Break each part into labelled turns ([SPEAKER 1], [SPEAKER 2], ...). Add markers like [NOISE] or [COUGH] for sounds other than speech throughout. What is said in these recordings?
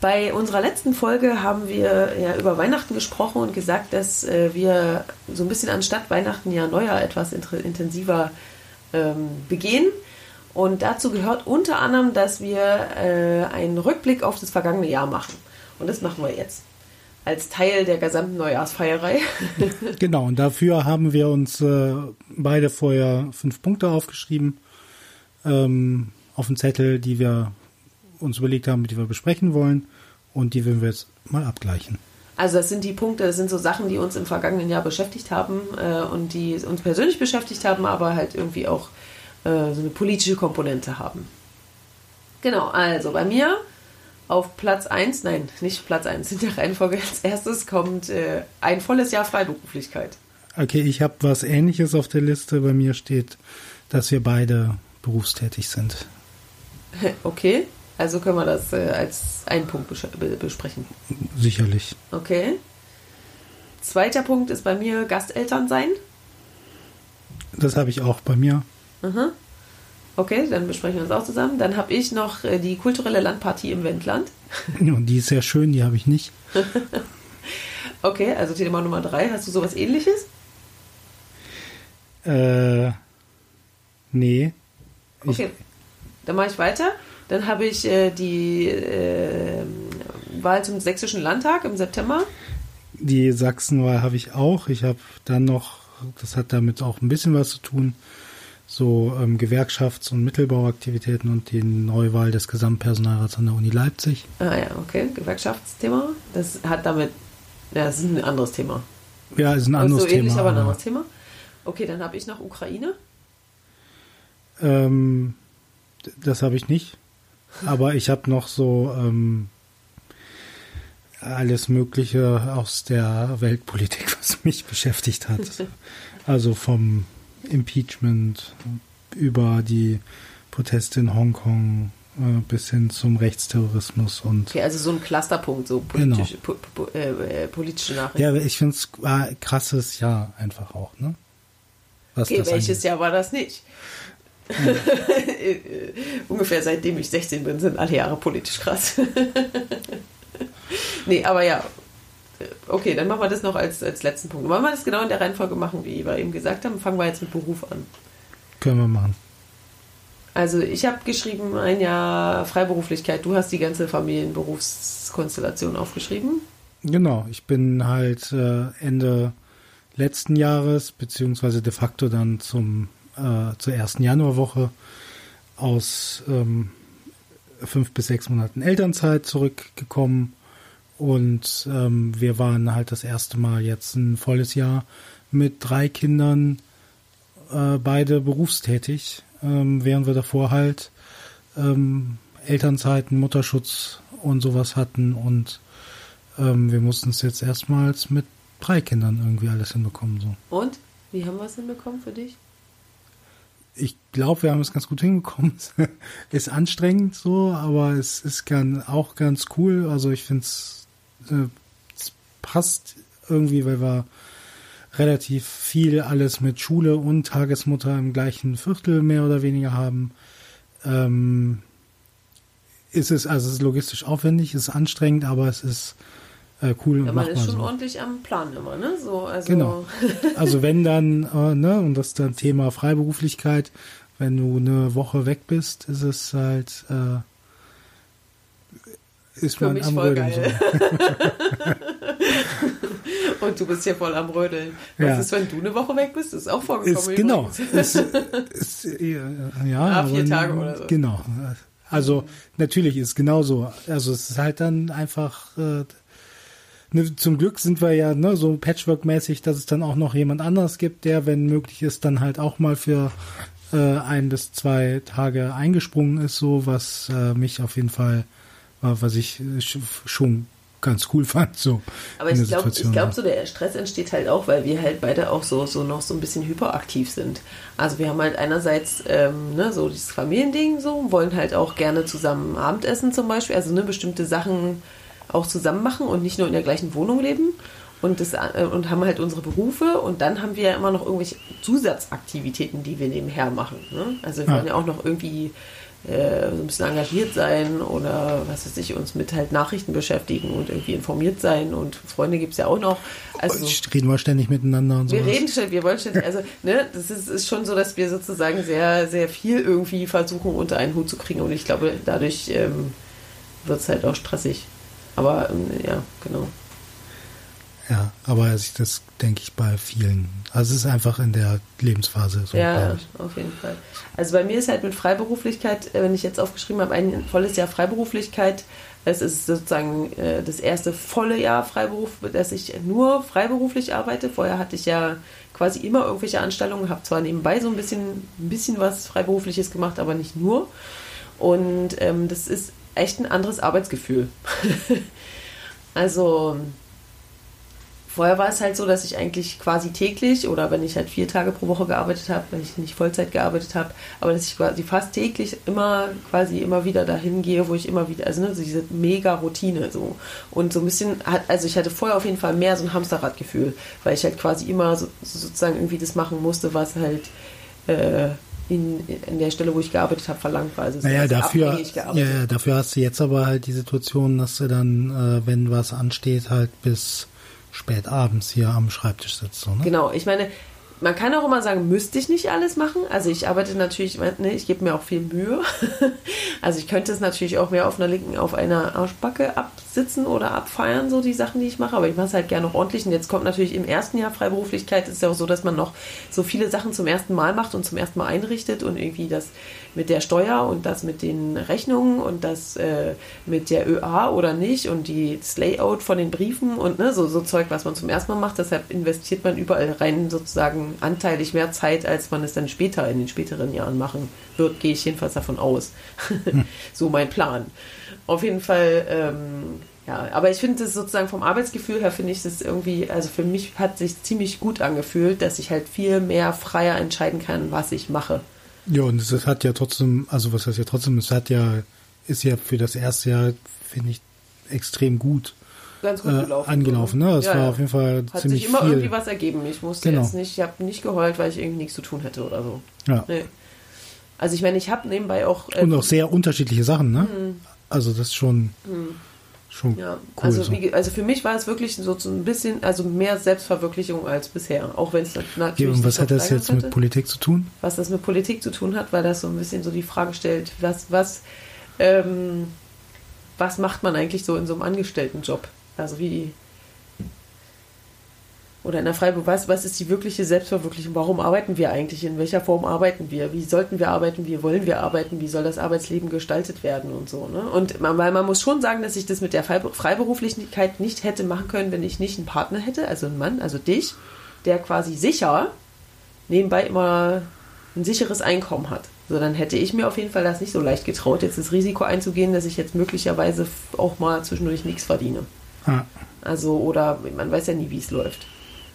[SPEAKER 1] Bei unserer letzten Folge haben wir ja über Weihnachten gesprochen und gesagt, dass äh, wir so ein bisschen anstatt Weihnachten ja Neujahr etwas intensiver ähm, begehen. Und dazu gehört unter anderem, dass wir äh, einen Rückblick auf das vergangene Jahr machen. Und das machen wir jetzt. Als Teil der gesamten Neujahrsfeierei. [LAUGHS]
[SPEAKER 2] genau, und dafür haben wir uns äh, beide vorher fünf Punkte aufgeschrieben. Ähm, auf dem Zettel, die wir uns überlegt haben, die wir besprechen wollen und die werden wir jetzt mal abgleichen.
[SPEAKER 1] Also das sind die Punkte, das sind so Sachen, die uns im vergangenen Jahr beschäftigt haben äh, und die uns persönlich beschäftigt haben, aber halt irgendwie auch äh, so eine politische Komponente haben. Genau, also bei mir auf Platz 1, nein, nicht Platz 1, in der Reihenfolge als erstes kommt äh, ein volles Jahr Freiberuflichkeit.
[SPEAKER 2] Okay, ich habe was ähnliches auf der Liste. Bei mir steht, dass wir beide berufstätig sind. [LAUGHS]
[SPEAKER 1] Okay. Also können wir das äh, als einen Punkt bes besprechen.
[SPEAKER 2] Sicherlich.
[SPEAKER 1] Okay. Zweiter Punkt ist bei mir Gasteltern sein.
[SPEAKER 2] Das habe ich auch bei mir.
[SPEAKER 1] Aha. Okay, dann besprechen wir das auch zusammen. Dann habe ich noch äh, die kulturelle Landpartie im Wendland. [LAUGHS]
[SPEAKER 2] Und die ist sehr schön, die habe ich nicht. [LAUGHS]
[SPEAKER 1] okay, also Thema Nummer drei. Hast du sowas ähnliches?
[SPEAKER 2] Äh, nee.
[SPEAKER 1] Okay, dann mache ich weiter. Dann habe ich äh, die äh, Wahl zum Sächsischen Landtag im September.
[SPEAKER 2] Die Sachsenwahl habe ich auch. Ich habe dann noch, das hat damit auch ein bisschen was zu tun, so ähm, Gewerkschafts- und Mittelbauaktivitäten und die Neuwahl des Gesamtpersonalrats an der Uni Leipzig.
[SPEAKER 1] Ah ja, okay, Gewerkschaftsthema. Das hat damit, ja, das ist ein anderes Thema.
[SPEAKER 2] Ja, ist ein anderes so Thema. Ähnlich,
[SPEAKER 1] aber ein anderes Thema. Okay, dann habe ich noch Ukraine.
[SPEAKER 2] Ähm, das habe ich nicht. Aber ich habe noch so ähm, alles Mögliche aus der Weltpolitik, [LAUGHS] was mich beschäftigt hat. Also vom Impeachment über die Proteste in Hongkong äh, bis hin zum Rechtsterrorismus und.
[SPEAKER 1] Okay, also so ein Clusterpunkt, so politische, genau. po, po, äh, äh, politische Nachrichten.
[SPEAKER 2] Ja, ich finde es ein krasses Jahr einfach auch, ne?
[SPEAKER 1] Was okay, welches angeht. Jahr war das nicht? [LAUGHS] Ungefähr seitdem ich 16 bin, sind alle Jahre politisch krass. [LAUGHS] nee, aber ja. Okay, dann machen wir das noch als, als letzten Punkt. Wollen wir das genau in der Reihenfolge machen, wie wir eben gesagt haben? Fangen wir jetzt mit Beruf an.
[SPEAKER 2] Können wir machen.
[SPEAKER 1] Also ich habe geschrieben, ein Jahr Freiberuflichkeit. Du hast die ganze Familienberufskonstellation aufgeschrieben.
[SPEAKER 2] Genau, ich bin halt äh, Ende letzten Jahres, beziehungsweise de facto dann zum äh, zur ersten Januarwoche aus ähm, fünf bis sechs Monaten Elternzeit zurückgekommen und ähm, wir waren halt das erste Mal jetzt ein volles Jahr mit drei Kindern, äh, beide berufstätig, ähm, während wir davor halt ähm, Elternzeiten, Mutterschutz und sowas hatten und ähm, wir mussten es jetzt erstmals mit drei Kindern irgendwie alles hinbekommen. So.
[SPEAKER 1] Und? Wie haben wir es hinbekommen für dich?
[SPEAKER 2] Ich glaube, wir haben es ganz gut hinbekommen. [LAUGHS] ist anstrengend so, aber es ist gern, auch ganz cool. Also ich finde äh, es passt irgendwie, weil wir relativ viel alles mit Schule und Tagesmutter im gleichen Viertel mehr oder weniger haben. Ähm, ist es, also es ist logistisch aufwendig, ist anstrengend, aber es ist äh, cool
[SPEAKER 1] ja, man ist schon so. ordentlich am Plan immer, ne? So, also
[SPEAKER 2] genau. [LAUGHS] Also wenn dann, äh, ne, und das ist dann Thema Freiberuflichkeit, wenn du eine Woche weg bist, ist es halt, äh, ist man am Rödeln. So. [LAUGHS]
[SPEAKER 1] und du bist hier voll am Rödeln. Was ja. ist, wenn du eine Woche weg bist? Das ist auch vorgekommen.
[SPEAKER 2] Ist, genau. ist, [LAUGHS] ist, ja,
[SPEAKER 1] ah, vier aber, Tage oder so.
[SPEAKER 2] Genau. Also natürlich ist es genauso. Also es ist halt dann einfach äh, ne, zum Glück sind wir ja ne, so Patchwork-mäßig, dass es dann auch noch jemand anderes gibt, der, wenn möglich ist, dann halt auch mal für äh, ein bis zwei Tage eingesprungen ist, so was äh, mich auf jeden Fall, äh, was ich schon ganz cool [LAUGHS] fand. So
[SPEAKER 1] Aber ich glaube, ich glaube, so der Stress entsteht halt auch, weil wir halt beide auch so, so noch so ein bisschen hyperaktiv sind. Also wir haben halt einerseits ähm, ne, so dieses Familiending so, wollen halt auch gerne zusammen Abendessen zum Beispiel, also ne, bestimmte Sachen auch zusammen machen und nicht nur in der gleichen Wohnung leben und, das, äh, und haben halt unsere Berufe und dann haben wir ja immer noch irgendwelche Zusatzaktivitäten, die wir nebenher machen. Ne? Also wir ja. wollen ja auch noch irgendwie äh, so ein bisschen engagiert sein oder was weiß ich, uns mit halt Nachrichten beschäftigen und irgendwie informiert sein und Freunde gibt es ja auch noch.
[SPEAKER 2] Also reden wir ständig miteinander und
[SPEAKER 1] so. Wir reden ständig, wir wollen ständig, [LAUGHS] also ne, das ist, ist schon so, dass wir sozusagen sehr, sehr viel irgendwie versuchen unter einen Hut zu kriegen und ich glaube, dadurch ähm, wird es halt auch stressig. Aber ähm, ja, genau.
[SPEAKER 2] Ja, aber das denke ich bei vielen. Also es ist einfach in der Lebensphase so.
[SPEAKER 1] Ja, auf jeden Fall. Also bei mir ist halt mit Freiberuflichkeit, äh, wenn ich jetzt aufgeschrieben habe, ein volles Jahr Freiberuflichkeit. Es ist sozusagen äh, das erste volle Jahr Freiberuf, dass ich nur freiberuflich arbeite. Vorher hatte ich ja quasi immer irgendwelche Anstellungen, habe zwar nebenbei so ein bisschen, ein bisschen was Freiberufliches gemacht, aber nicht nur. Und ähm, das ist echt ein anderes Arbeitsgefühl. [LAUGHS] also Vorher war es halt so, dass ich eigentlich quasi täglich oder wenn ich halt vier Tage pro Woche gearbeitet habe, wenn ich nicht Vollzeit gearbeitet habe, aber dass ich quasi fast täglich immer quasi immer wieder dahin gehe, wo ich immer wieder, also ne, diese mega Routine so. Und so ein bisschen hat, also ich hatte vorher auf jeden Fall mehr so ein Hamsterradgefühl, weil ich halt quasi immer so, sozusagen irgendwie das machen musste, was halt äh, in, in der Stelle, wo ich gearbeitet habe, verlangt war. Also
[SPEAKER 2] naja, dafür, ja, dafür hast du jetzt aber halt die Situation, dass du dann, äh, wenn was ansteht, halt bis spät abends hier am Schreibtisch sitzt. So, ne?
[SPEAKER 1] Genau, ich meine, man kann auch immer sagen, müsste ich nicht alles machen. Also ich arbeite natürlich, ne, ich gebe mir auch viel Mühe. [LAUGHS] also ich könnte es natürlich auch mehr auf einer linken, auf einer Arschbacke absitzen oder abfeiern, so die Sachen, die ich mache. Aber ich mache es halt gerne noch ordentlich. Und jetzt kommt natürlich im ersten Jahr Freiberuflichkeit, ist ja auch so, dass man noch so viele Sachen zum ersten Mal macht und zum ersten Mal einrichtet und irgendwie das mit der Steuer und das mit den Rechnungen und das äh, mit der ÖA oder nicht und die, das Layout von den Briefen und ne, so, so Zeug, was man zum ersten Mal macht. Deshalb investiert man überall rein sozusagen anteilig mehr Zeit, als man es dann später in den späteren Jahren machen wird, gehe ich jedenfalls davon aus. [LAUGHS] so mein Plan. Auf jeden Fall, ähm, ja, aber ich finde es sozusagen vom Arbeitsgefühl her, finde ich es irgendwie, also für mich hat sich ziemlich gut angefühlt, dass ich halt viel mehr freier entscheiden kann, was ich mache.
[SPEAKER 2] Ja, und es hat ja trotzdem, also was heißt ja trotzdem, es hat ja, ist ja für das erste Jahr, finde ich, extrem gut
[SPEAKER 1] ganz gut gelaufen.
[SPEAKER 2] Äh, angelaufen, ne? Das ja, war ja. auf jeden Fall
[SPEAKER 1] Hat
[SPEAKER 2] ziemlich
[SPEAKER 1] sich immer
[SPEAKER 2] viel.
[SPEAKER 1] irgendwie was ergeben. Ich musste genau. jetzt nicht, ich habe nicht geheult, weil ich irgendwie nichts zu tun hätte oder so.
[SPEAKER 2] Ja. Nee.
[SPEAKER 1] Also ich meine, ich habe nebenbei auch...
[SPEAKER 2] Äh, Und auch sehr unterschiedliche Sachen, ne? Mhm. Also das ist schon... Mhm. Schon ja, cool
[SPEAKER 1] also,
[SPEAKER 2] so.
[SPEAKER 1] wie, also für mich war es wirklich so, ein bisschen, also mehr Selbstverwirklichung als bisher, auch wenn es natürlich.
[SPEAKER 2] Ja, und was hat das jetzt hatte. mit Politik zu tun?
[SPEAKER 1] Was das mit Politik zu tun hat, weil das so ein bisschen so die Frage stellt, was, was, ähm, was macht man eigentlich so in so einem Angestelltenjob? Also wie, oder in der Freiburg, was, was ist die wirkliche Selbstverwirklichung? Warum arbeiten wir eigentlich? In welcher Form arbeiten wir? Wie sollten wir arbeiten? Wie wollen wir arbeiten? Wie soll das Arbeitsleben gestaltet werden und so? Ne? Und man, weil man muss schon sagen, dass ich das mit der Freiberuflichkeit nicht hätte machen können, wenn ich nicht einen Partner hätte, also einen Mann, also dich, der quasi sicher nebenbei immer ein sicheres Einkommen hat. So, dann hätte ich mir auf jeden Fall das nicht so leicht getraut, jetzt das Risiko einzugehen, dass ich jetzt möglicherweise auch mal zwischendurch nichts verdiene. Ja. Also, oder man weiß ja nie, wie es läuft.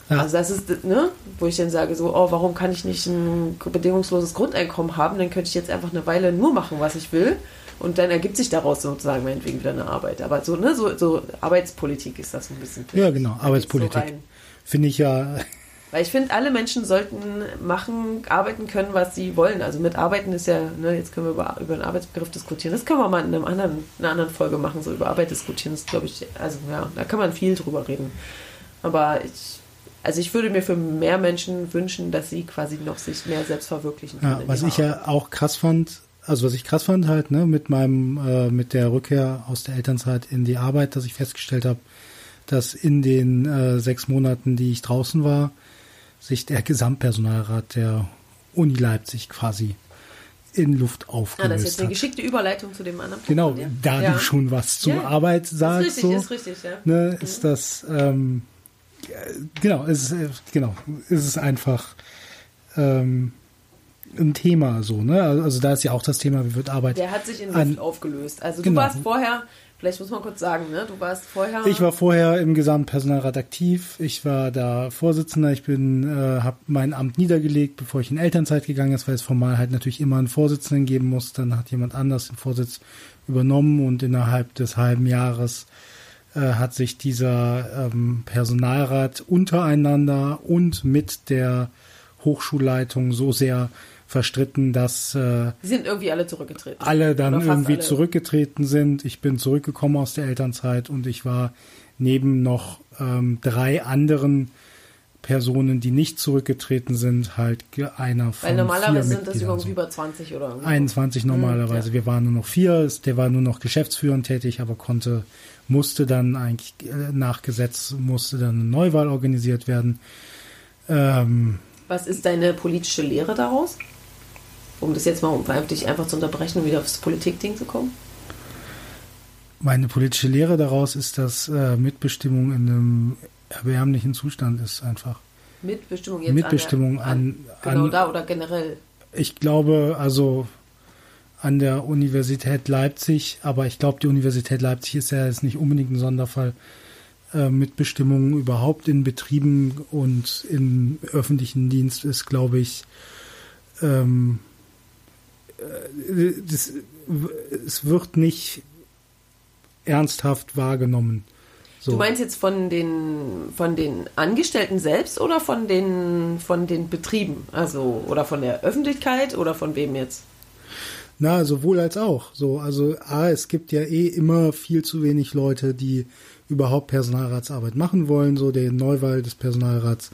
[SPEAKER 1] Ja. Also das ist, ne, wo ich dann sage, so, oh, warum kann ich nicht ein bedingungsloses Grundeinkommen haben? Dann könnte ich jetzt einfach eine Weile nur machen, was ich will. Und dann ergibt sich daraus sozusagen meinetwegen wieder eine Arbeit. Aber so, ne, so, so Arbeitspolitik ist das ein bisschen.
[SPEAKER 2] Ja, genau, Arbeitspolitik. So Finde ich ja. [LAUGHS]
[SPEAKER 1] Weil ich finde, alle Menschen sollten machen, arbeiten können, was sie wollen. Also mit Arbeiten ist ja, ne, jetzt können wir über, über einen Arbeitsbegriff diskutieren. Das können wir mal in einem anderen, einer anderen Folge machen, so über Arbeit diskutieren. Das glaube ich, also ja, da kann man viel drüber reden. Aber ich also ich würde mir für mehr Menschen wünschen, dass sie quasi noch sich mehr selbst verwirklichen
[SPEAKER 2] können. Ja, was ich ja auch krass fand, also was ich krass fand halt, ne, mit meinem, äh, mit der Rückkehr aus der Elternzeit in die Arbeit, dass ich festgestellt habe, dass in den äh, sechs Monaten, die ich draußen war, sich der Gesamtpersonalrat der Uni Leipzig quasi in Luft aufgelöst ah, das ist jetzt
[SPEAKER 1] eine geschickte Überleitung zu dem anderen
[SPEAKER 2] Punkt. Genau, da ja. du schon was zur ja, Arbeit sagst, ist
[SPEAKER 1] richtig, so, ist richtig, ja.
[SPEAKER 2] Ne, mhm. ist das ähm, genau, es ist, äh, genau, es ist einfach ähm, ein Thema so, ne? Also da ist ja auch das Thema, wie wird Arbeit.
[SPEAKER 1] Der hat sich in Luft aufgelöst. Also genau. du warst vorher, vielleicht muss man kurz sagen, ne? Du warst vorher.
[SPEAKER 2] Ich war vorher im Gesamtpersonalrat aktiv. Ich war da Vorsitzender. Ich bin, äh, habe mein Amt niedergelegt, bevor ich in Elternzeit gegangen ist, weil es formal halt natürlich immer einen Vorsitzenden geben muss. Dann hat jemand anders den Vorsitz übernommen und innerhalb des halben Jahres äh, hat sich dieser ähm, Personalrat untereinander und mit der Hochschulleitung so sehr verstritten, dass äh,
[SPEAKER 1] sind irgendwie alle zurückgetreten.
[SPEAKER 2] alle dann irgendwie
[SPEAKER 1] alle.
[SPEAKER 2] zurückgetreten sind. Ich bin zurückgekommen aus der Elternzeit und ich war neben noch ähm, drei anderen Personen, die nicht zurückgetreten sind, halt einer von
[SPEAKER 1] Weil normalerweise
[SPEAKER 2] vier
[SPEAKER 1] sind das irgendwie
[SPEAKER 2] so.
[SPEAKER 1] über 20 oder irgendwie.
[SPEAKER 2] 21 normalerweise.
[SPEAKER 1] ja.
[SPEAKER 2] Wir waren nur noch vier. Der war nur noch geschäftsführend tätig, aber konnte, musste dann eigentlich äh, nach Gesetz musste dann eine Neuwahl organisiert werden. Ähm,
[SPEAKER 1] Was ist deine politische Lehre daraus? Um das jetzt mal um dich einfach zu unterbrechen und wieder aufs Politikding zu kommen.
[SPEAKER 2] meine politische Lehre daraus ist, dass äh, Mitbestimmung in einem erbärmlichen Zustand ist einfach.
[SPEAKER 1] Mitbestimmung jetzt
[SPEAKER 2] Mitbestimmung
[SPEAKER 1] an, der, an,
[SPEAKER 2] an-
[SPEAKER 1] genau da oder generell.
[SPEAKER 2] Ich glaube, also an der Universität Leipzig, aber ich glaube, die Universität Leipzig ist ja jetzt nicht unbedingt ein Sonderfall. Äh, Mitbestimmung überhaupt in Betrieben und im öffentlichen Dienst ist, glaube ich, ähm, äh, das, es wird nicht ernsthaft wahrgenommen. So.
[SPEAKER 1] Du meinst jetzt von den von den Angestellten selbst oder von den von den Betrieben, also oder von der Öffentlichkeit oder von wem jetzt?
[SPEAKER 2] Na, sowohl als auch. So, also A, es gibt ja eh immer viel zu wenig Leute, die überhaupt Personalratsarbeit machen wollen. So, der Neuwahl des Personalrats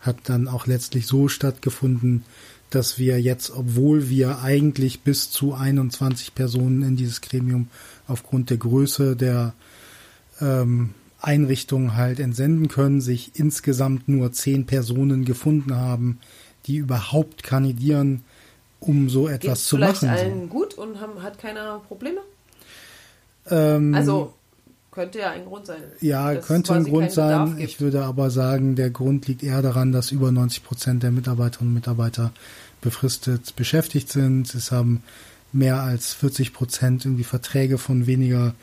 [SPEAKER 2] hat dann auch letztlich so stattgefunden, dass wir jetzt, obwohl wir eigentlich bis zu 21 Personen in dieses Gremium aufgrund der Größe der ähm, Einrichtung halt entsenden können, sich insgesamt nur zehn Personen gefunden haben, die überhaupt kandidieren, um so etwas
[SPEAKER 1] Geht's
[SPEAKER 2] zu
[SPEAKER 1] vielleicht
[SPEAKER 2] machen. so.
[SPEAKER 1] allen gut und haben, hat keiner Probleme?
[SPEAKER 2] Ähm,
[SPEAKER 1] Also könnte ja ein Grund sein.
[SPEAKER 2] ja, könnte ein Grund sein. Ich würde aber sagen, der Grund liegt eher daran, dass über 90 Prozent der Mitarbeiterinnen und Mitarbeiter befristet beschäftigt sind. Es haben mehr als 40 Prozent irgendwie Verträge von weniger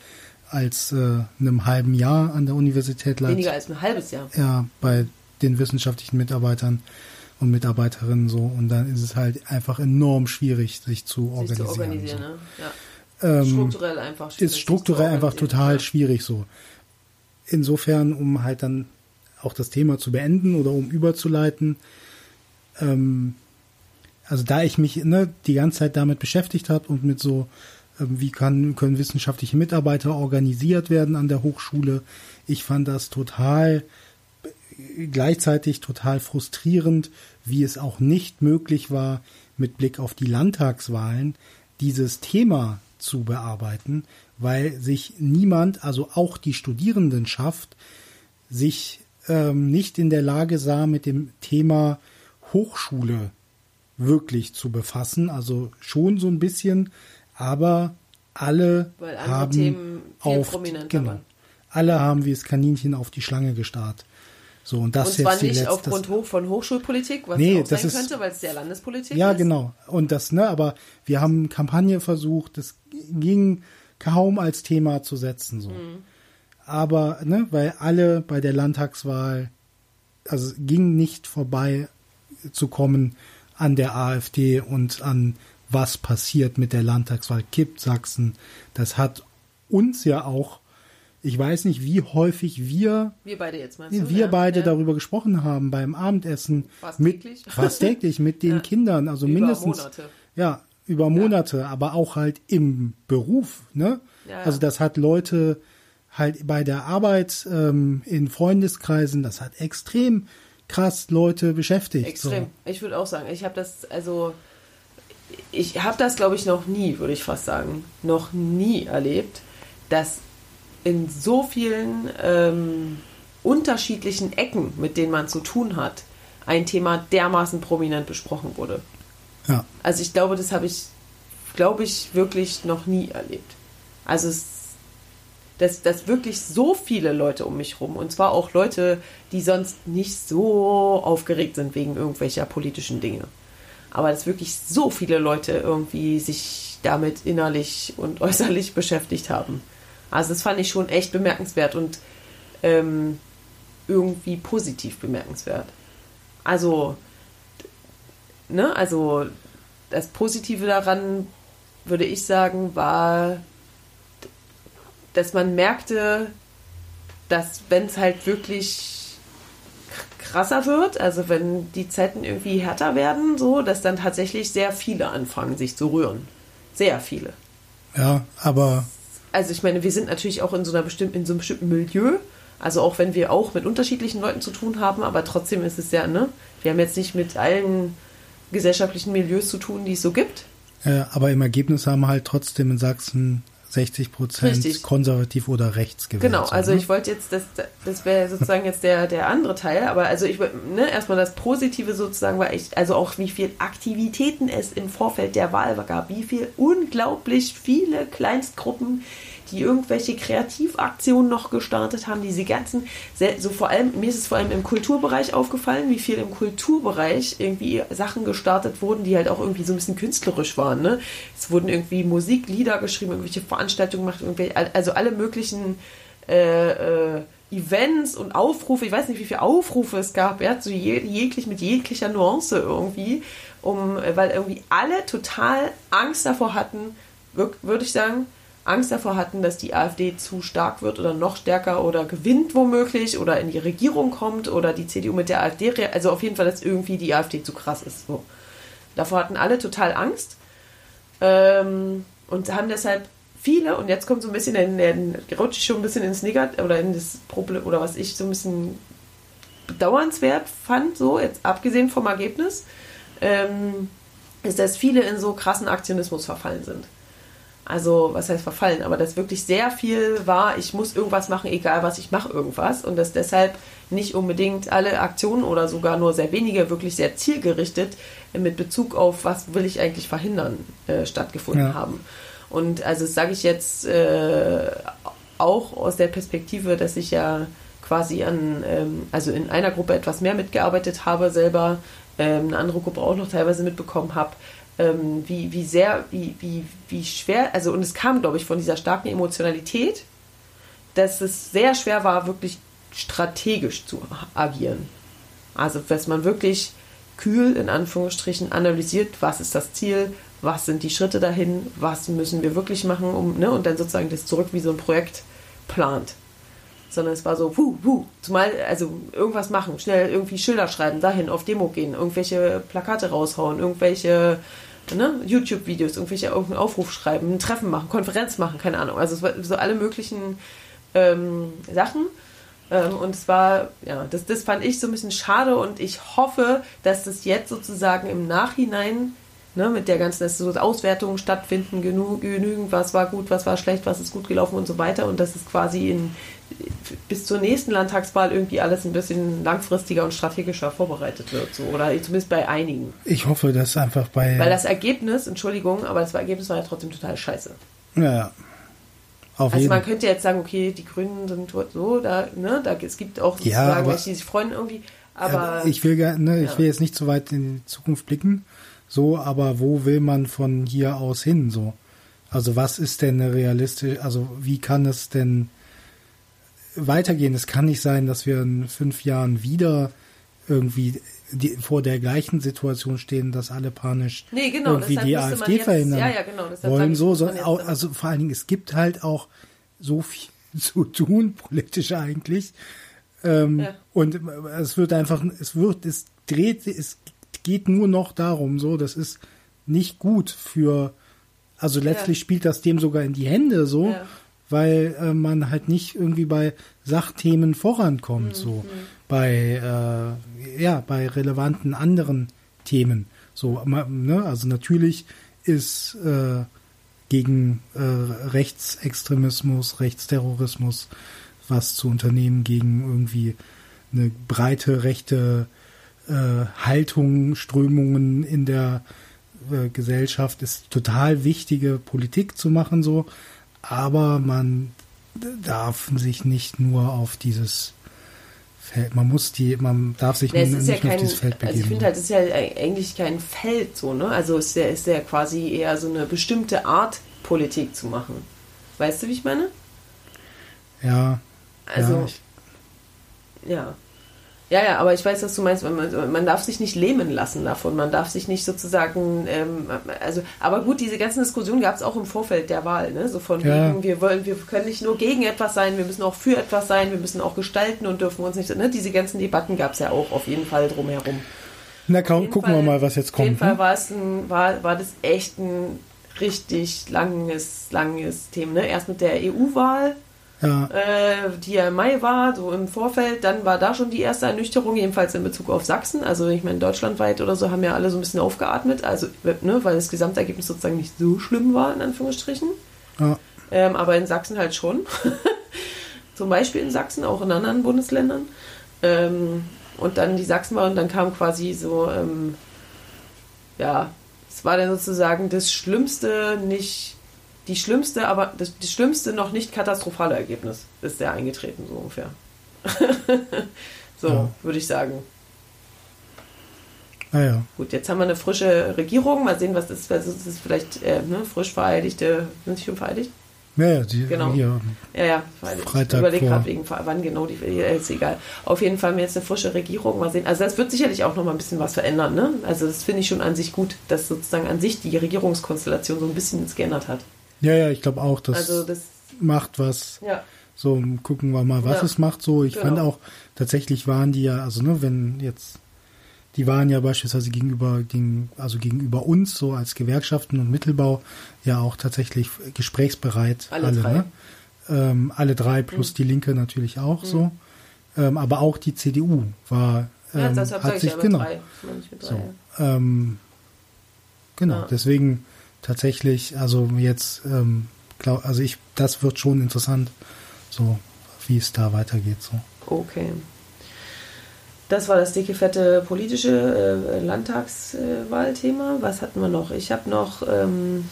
[SPEAKER 2] als äh, einem halben Jahr an der Universität Leipzig.
[SPEAKER 1] Weniger als ein halbes Jahr.
[SPEAKER 2] Ja, bei den wissenschaftlichen Mitarbeitern und Mitarbeiterinnen so. Und dann ist es halt einfach enorm schwierig, sich zu
[SPEAKER 1] Sich
[SPEAKER 2] organisieren.
[SPEAKER 1] zu organisieren,
[SPEAKER 2] so.
[SPEAKER 1] ne? Ja.
[SPEAKER 2] Ähm,
[SPEAKER 1] strukturell einfach schwierig,
[SPEAKER 2] ist strukturell einfach total
[SPEAKER 1] Ja.
[SPEAKER 2] schwierig so. Insofern, um halt dann auch das Thema zu beenden oder um überzuleiten, ähm, also da ich mich ne, die ganze Zeit damit beschäftigt habe und mit so, wie kann, können wissenschaftliche Mitarbeiter organisiert werden an der Hochschule, ich fand das total gleichzeitig total frustrierend, wie es auch nicht möglich war, mit Blick auf die Landtagswahlen dieses Thema zu bearbeiten, weil sich niemand, also auch die Studierendenschaft, sich ähm, nicht in der Lage sah, mit dem Thema Hochschule wirklich zu befassen. Also schon so ein bisschen, aber alle haben auf
[SPEAKER 1] prominenter
[SPEAKER 2] genau,
[SPEAKER 1] waren.
[SPEAKER 2] alle haben wie das Kaninchen auf die Schlange gestarrt. So und das
[SPEAKER 1] Und zwar
[SPEAKER 2] jetzt
[SPEAKER 1] nicht
[SPEAKER 2] letzte,
[SPEAKER 1] aufgrund hoch von Hochschulpolitik, was
[SPEAKER 2] Nee,
[SPEAKER 1] auch
[SPEAKER 2] das
[SPEAKER 1] sein
[SPEAKER 2] ist-
[SPEAKER 1] könnte, weil es der Landespolitik
[SPEAKER 2] ja,
[SPEAKER 1] ist.
[SPEAKER 2] genau. Und das, ne, aber wir haben Kampagne versucht, das ging kaum als Thema zu setzen, so. Aber, ne, weil alle bei der Landtagswahl, also es ging nicht vorbei zu kommen an der AfD und an was passiert mit der Landtagswahl. Kippt Sachsen. Das hat uns ja auch, ich weiß nicht, wie häufig wir
[SPEAKER 1] Wir beide jetzt meinst du?
[SPEAKER 2] wir
[SPEAKER 1] ja,
[SPEAKER 2] beide
[SPEAKER 1] ja.
[SPEAKER 2] darüber gesprochen haben beim Abendessen
[SPEAKER 1] Fast
[SPEAKER 2] mit
[SPEAKER 1] täglich. [LAUGHS]
[SPEAKER 2] fast täglich mit den
[SPEAKER 1] Ja.
[SPEAKER 2] Kindern, also
[SPEAKER 1] Über
[SPEAKER 2] mindestens
[SPEAKER 1] Monate.
[SPEAKER 2] ja über Monate, aber auch halt im Beruf, ne? Also das hat Leute halt bei der Arbeit ähm, in Freundeskreisen, das hat extrem krass Leute beschäftigt.
[SPEAKER 1] Extrem.
[SPEAKER 2] So.
[SPEAKER 1] Ich würde auch sagen, ich habe das, also ich habe das, glaube ich, noch nie, würde ich fast sagen, noch nie erlebt, dass in so vielen ähm, unterschiedlichen Ecken, mit denen man zu tun hat, ein Thema dermaßen prominent besprochen wurde.
[SPEAKER 2] Ja,
[SPEAKER 1] Also ich glaube, das habe ich, glaube ich, wirklich noch nie erlebt. Also es, dass, dass wirklich so viele Leute um mich rum, und zwar auch Leute, die sonst nicht so aufgeregt sind wegen irgendwelcher politischen Dinge. Aber dass wirklich so viele Leute irgendwie sich damit innerlich und [LAUGHS] äußerlich beschäftigt haben. Also das fand ich schon echt bemerkenswert und ähm, irgendwie positiv bemerkenswert. Also, ne, also das Positive daran, würde ich sagen, war, dass man merkte, dass wenn es halt wirklich krasser wird, also wenn die Zeiten irgendwie härter werden, so, dass dann tatsächlich sehr viele anfangen, sich zu rühren. Sehr viele.
[SPEAKER 2] Ja, aber.
[SPEAKER 1] Also ich meine, wir sind natürlich auch in so einer bestimmten, in so einem bestimmten Milieu. Also auch wenn wir auch mit unterschiedlichen Leuten zu tun haben, aber trotzdem ist es ja, ne? Wir haben jetzt nicht mit allen gesellschaftlichen Milieus zu tun, die es so gibt.
[SPEAKER 2] Ja, aber im Ergebnis haben halt trotzdem in Sachsen 60 Prozent konservativ oder rechts gewählt.
[SPEAKER 1] Genau, also ne? ich wollte jetzt, das, das wäre sozusagen jetzt der, der andere Teil, aber also ich ne, erstmal das Positive sozusagen war echt, also auch wie viel Aktivitäten es im Vorfeld der Wahl gab, wie viel unglaublich viele Kleinstgruppen die irgendwelche Kreativaktionen noch gestartet haben, diese ganzen, so vor allem, mir ist es vor allem im Kulturbereich aufgefallen, wie viel im Kulturbereich irgendwie Sachen gestartet wurden, die halt auch irgendwie so ein bisschen künstlerisch waren. Ne? Es wurden irgendwie Musiklieder geschrieben, irgendwelche Veranstaltungen gemacht, also alle möglichen äh, äh, Events und Aufrufe, ich weiß nicht, wie viele Aufrufe es gab, ja, so jeglich mit jeglicher Nuance irgendwie, um, weil irgendwie alle total Angst davor hatten, würde ich sagen, Angst davor hatten, dass die AfD zu stark wird oder noch stärker oder gewinnt womöglich oder in die Regierung kommt oder die CDU mit der AfD, also auf jeden Fall, dass irgendwie die AfD zu krass ist. So. Davor hatten alle total Angst ähm, und haben deshalb viele, und jetzt kommt so ein bisschen, in, in, rutsche ich schon ein bisschen ins Negativ oder in das Problem, oder was ich so ein bisschen bedauernswert fand, so jetzt abgesehen vom Ergebnis, ähm, ist, dass viele in so krassen Aktionismus verfallen sind. Also, was heißt verfallen? Aber dass wirklich sehr viel war, ich muss irgendwas machen, egal was ich mache, irgendwas. Und dass deshalb nicht unbedingt alle Aktionen oder sogar nur sehr wenige wirklich sehr zielgerichtet mit Bezug auf, was will ich eigentlich verhindern, äh, stattgefunden ja. haben. Und also das sage ich jetzt äh, auch aus der Perspektive, dass ich ja quasi an, ähm, also in einer Gruppe etwas mehr mitgearbeitet habe, selber ähm, eine andere Gruppe auch noch teilweise mitbekommen habe ähm, wie, wie sehr, wie, wie, wie schwer, also und es kam, glaube ich, von dieser starken Emotionalität, dass es sehr schwer war, wirklich strategisch zu agieren. Also, dass man wirklich kühl in Anführungsstrichen analysiert, was ist das Ziel, was sind die Schritte dahin, was müssen wir wirklich machen, um, ne, und dann sozusagen das zurück wie so ein Projekt plant. Sondern es war so, puh, puh, zumal, also irgendwas machen, schnell irgendwie Schilder schreiben, dahin, auf Demo gehen, irgendwelche Plakate raushauen, irgendwelche ne, YouTube-Videos, irgendwelche irgendeinen Aufruf schreiben, ein Treffen machen, Konferenz machen, keine Ahnung. Also es war so alle möglichen ähm, Sachen. Ähm, und es war, ja, das, das fand ich so ein bisschen schade und ich hoffe, dass das jetzt sozusagen im Nachhinein ne, mit der ganzen, dass so Auswertungen stattfinden, genügend, was war gut, was war schlecht, was ist gut gelaufen und so weiter und dass es quasi in, bis zur nächsten Landtagswahl irgendwie alles ein bisschen langfristiger und strategischer vorbereitet wird, so oder zumindest bei einigen.
[SPEAKER 2] Ich hoffe, dass einfach bei.
[SPEAKER 1] Weil das Ergebnis, Entschuldigung, aber das Ergebnis war ja trotzdem total scheiße.
[SPEAKER 2] Ja.
[SPEAKER 1] Auf also jeden. man könnte jetzt sagen, okay, die Grünen sind so, da, ne, da es gibt auch sozusagen ja, welche, die sich freuen irgendwie, aber.
[SPEAKER 2] ich will ne, ich will jetzt nicht so weit in die Zukunft blicken, so, aber wo will man von hier aus hin, so? Also was ist denn realistisch, also wie kann es denn weitergehen. Es kann nicht sein, dass wir in fünf Jahren wieder irgendwie die, vor der gleichen Situation stehen, dass alle panisch
[SPEAKER 1] nee, genau,
[SPEAKER 2] irgendwie die AfD jetzt, verhindern
[SPEAKER 1] ja, ja, genau,
[SPEAKER 2] wollen. So, so also vor allen Dingen, es gibt halt auch so viel [LAUGHS] zu tun, politisch eigentlich. Ähm, ja. Und es wird einfach, es wird, es dreht, es geht nur noch darum, so, das ist nicht gut für, also letztlich spielt das dem sogar in die Hände, so, weil äh, man halt nicht irgendwie bei Sachthemen vorankommt, mhm. so bei äh, ja bei relevanten anderen Themen. So, ne? also natürlich ist äh, gegen äh, Rechtsextremismus, Rechtsterrorismus was zu unternehmen gegen irgendwie eine breite rechte äh, Haltung, Strömungen in der äh, Gesellschaft ist total wichtige Politik zu machen so, aber man darf sich nicht nur auf dieses Feld, man muss die, man darf sich nee, nicht
[SPEAKER 1] ja
[SPEAKER 2] kein, auf dieses Feld begeben.
[SPEAKER 1] Also ich finde halt, es ist ja eigentlich kein Feld so, ne? Also es ist ja, ist ja quasi eher so eine bestimmte Art Politik zu machen. Weißt du, wie ich meine?
[SPEAKER 2] Ja.
[SPEAKER 1] Also, ja. ja. Ja, ja, aber ich weiß, was du meinst. Man, man darf sich nicht lähmen lassen davon. Man darf sich nicht sozusagen, ähm, also, aber gut, diese ganzen Diskussionen gab es auch im Vorfeld der Wahl, ne? So von
[SPEAKER 2] Ja.
[SPEAKER 1] wegen, wir wollen, wir können nicht nur gegen etwas sein, wir müssen auch für etwas sein, wir müssen auch gestalten und dürfen uns nicht, ne? Diese ganzen Debatten gab es ja auch auf jeden Fall drumherum.
[SPEAKER 2] Na, komm, gucken wir
[SPEAKER 1] Fall-
[SPEAKER 2] mal, was jetzt
[SPEAKER 1] Auf jeden
[SPEAKER 2] kommt.
[SPEAKER 1] Fall
[SPEAKER 2] Ne?
[SPEAKER 1] war es ein, war, war das echt ein richtig langes, langes Thema. Ne? Erst mit der EU-Wahl,
[SPEAKER 2] Ja,
[SPEAKER 1] äh, die ja im Mai war, so im Vorfeld. Dann war da schon die erste Ernüchterung, jedenfalls in Bezug auf Sachsen. Also ich meine, deutschlandweit oder so haben ja alle so ein bisschen aufgeatmet, also ne, weil das Gesamtergebnis sozusagen nicht so schlimm war, in Anführungsstrichen.
[SPEAKER 2] ja,
[SPEAKER 1] Ähm, aber in Sachsen halt schon. [LAUGHS] Zum Beispiel in Sachsen, auch in anderen Bundesländern. Ähm, und dann die Sachsenwahl und dann kam quasi so, ähm, ja, es war dann sozusagen das Schlimmste, nicht die schlimmste, aber das, das schlimmste noch nicht katastrophale Ergebnis ist der eingetreten, so ungefähr. [LAUGHS] so,
[SPEAKER 2] Ja.
[SPEAKER 1] würde ich sagen.
[SPEAKER 2] naja.
[SPEAKER 1] Gut, jetzt haben wir eine frische Regierung. Mal sehen, was das ist. Das ist vielleicht äh, ne, frisch vereidigte. Sind sie schon vereidigt?
[SPEAKER 2] Ja, ja, die,
[SPEAKER 1] Genau.
[SPEAKER 2] hier,
[SPEAKER 1] Ja, ja.
[SPEAKER 2] Freitag
[SPEAKER 1] ich überlege gerade wegen, wann genau die. äh, Ist egal. Auf jeden Fall haben wir jetzt eine frische Regierung. Mal sehen. Also, das wird sicherlich auch noch mal ein bisschen was verändern. Ne? Also, das finde ich schon an sich gut, dass sozusagen an sich die Regierungskonstellation so ein bisschen geändert hat.
[SPEAKER 2] Ja, ja, ich glaube auch, das,
[SPEAKER 1] Also, das.
[SPEAKER 2] macht was.
[SPEAKER 1] Ja.
[SPEAKER 2] So, gucken wir mal, was
[SPEAKER 1] Ja.
[SPEAKER 2] es macht. So, ich
[SPEAKER 1] Genau.
[SPEAKER 2] fand auch, tatsächlich waren die ja, also ne, wenn jetzt, die waren ja beispielsweise gegenüber, gegen, also gegenüber uns, so als Gewerkschaften und Mittelbau, ja auch tatsächlich gesprächsbereit.
[SPEAKER 1] Alle drei. Mhm.
[SPEAKER 2] Ne? Ähm, alle drei plus die Linke natürlich auch so. Ähm, aber auch die CDU war,
[SPEAKER 1] Ja,
[SPEAKER 2] ähm,
[SPEAKER 1] deshalb
[SPEAKER 2] hat sich,
[SPEAKER 1] ja
[SPEAKER 2] genau,
[SPEAKER 1] drei. Drei.
[SPEAKER 2] so, ähm, genau,
[SPEAKER 1] Ja.
[SPEAKER 2] deswegen tatsächlich, also jetzt, ähm, glaub, also ich, das wird schon interessant, so wie es da weitergeht. So.
[SPEAKER 1] Okay. Das war das dicke, fette politische äh, Landtagswahlthema. Was hatten wir noch? Ich habe noch. Ähm,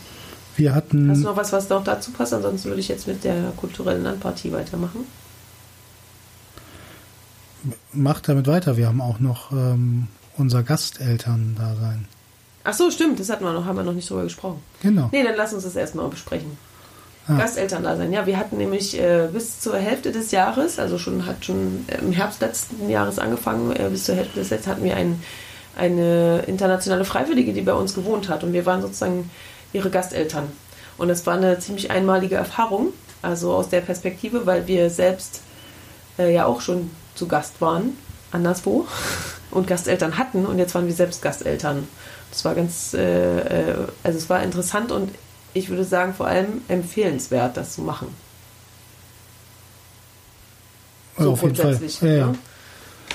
[SPEAKER 2] Wir hatten,
[SPEAKER 1] hast du noch was, was noch dazu passt? Ansonsten würde ich jetzt mit der kulturellen Landpartie weitermachen.
[SPEAKER 2] macht damit weiter, wir haben auch noch ähm, unser Gasteltern da sein.
[SPEAKER 1] Ach so, stimmt, das hatten wir noch, haben wir noch nicht drüber gesprochen.
[SPEAKER 2] Genau.
[SPEAKER 1] Nee, dann lass uns das erstmal besprechen.
[SPEAKER 2] Ah.
[SPEAKER 1] Gastelterndasein. Ja, wir hatten nämlich äh, bis zur Hälfte des Jahres, also schon hat schon im Herbst letzten Jahres angefangen, äh, bis zur Hälfte des letzten hatten wir ein, eine internationale Freiwillige, die bei uns gewohnt hat und wir waren sozusagen ihre Gasteltern. Und es war eine ziemlich einmalige Erfahrung, also aus der Perspektive, weil wir selbst äh, ja auch schon zu Gast waren, anderswo, [LAUGHS] und Gasteltern hatten und jetzt waren wir selbst Gasteltern. Das war ganz, äh, äh, also es war interessant und ich würde sagen, vor allem empfehlenswert, das zu machen. So
[SPEAKER 2] Fall.
[SPEAKER 1] grundsätzlich.
[SPEAKER 2] Ja, ja.
[SPEAKER 1] ne?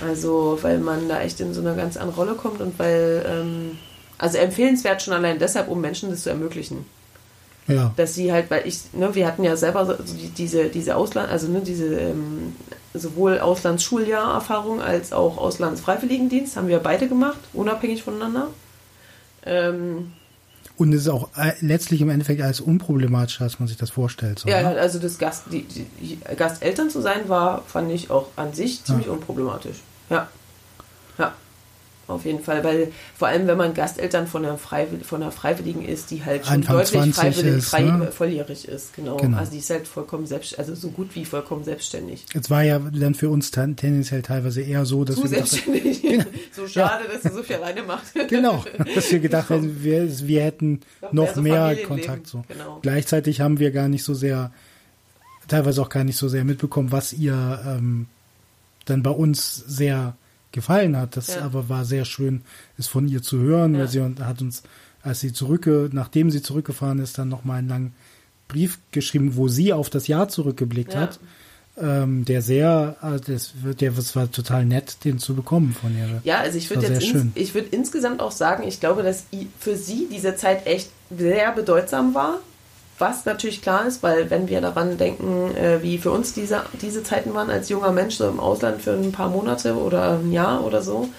[SPEAKER 1] Also, weil man da echt in so eine ganz andere Rolle kommt und weil, ähm, also empfehlenswert schon allein deshalb, um Menschen das zu ermöglichen.
[SPEAKER 2] ja.
[SPEAKER 1] Dass sie halt, weil ich, ne, wir hatten ja selber so die, diese, diese Ausland, also ne, diese ähm, sowohl Auslandsschuljahrerfahrung als auch Auslandsfreiwilligendienst haben wir beide gemacht, unabhängig voneinander. Ähm,
[SPEAKER 2] Und es ist auch äh, letztlich im Endeffekt alles unproblematischer, als man sich das vorstellt. So,
[SPEAKER 1] Ja,
[SPEAKER 2] ne?
[SPEAKER 1] also das Gast, die, die, Gasteltern zu sein, war, fand ich auch an sich ziemlich unproblematisch. Ja. Ja. Auf jeden Fall, weil vor allem, wenn man Gasteltern von einer, Freiwill von einer Freiwilligen ist, die halt schon
[SPEAKER 2] Anfang
[SPEAKER 1] deutlich
[SPEAKER 2] 20
[SPEAKER 1] freiwillig,
[SPEAKER 2] ist,
[SPEAKER 1] frei,
[SPEAKER 2] ne?
[SPEAKER 1] äh, volljährig ist, genau.
[SPEAKER 2] Genau.
[SPEAKER 1] Also die ist halt vollkommen selbst, also so gut wie vollkommen selbstständig.
[SPEAKER 2] Es war ja dann für uns ten- tendenziell teilweise eher so, dass
[SPEAKER 1] Zu
[SPEAKER 2] wir
[SPEAKER 1] selbstständig. [LAUGHS] so schade, dass du so viel alleine machst.
[SPEAKER 2] genau, dass wir gedacht haben, wir, wir hätten
[SPEAKER 1] Noch
[SPEAKER 2] noch
[SPEAKER 1] mehr so
[SPEAKER 2] mehr Kontakt. So.
[SPEAKER 1] genau.
[SPEAKER 2] Gleichzeitig haben wir gar nicht so sehr, teilweise auch gar nicht so sehr mitbekommen, was ihr ähm, dann bei uns sehr gefallen hat. Das
[SPEAKER 1] Ja.
[SPEAKER 2] aber war sehr schön, es von ihr zu hören,
[SPEAKER 1] Ja.
[SPEAKER 2] weil sie hat uns, als sie zurückge, nachdem sie zurückgefahren ist, dann nochmal einen langen Brief geschrieben, wo sie auf das Jahr zurückgeblickt
[SPEAKER 1] Ja.
[SPEAKER 2] hat. Ähm, der sehr, äh, das, wird- der, das war total nett, den zu bekommen von ihr.
[SPEAKER 1] Ja, also ich würde jetzt ins, ich würde insgesamt auch sagen, ich glaube, dass für sie diese Zeit echt sehr bedeutsam war. Was natürlich klar ist, weil wenn wir daran denken, äh, wie für uns diese, diese Zeiten waren als junger Mensch so im Ausland für ein paar Monate oder ein Jahr oder so,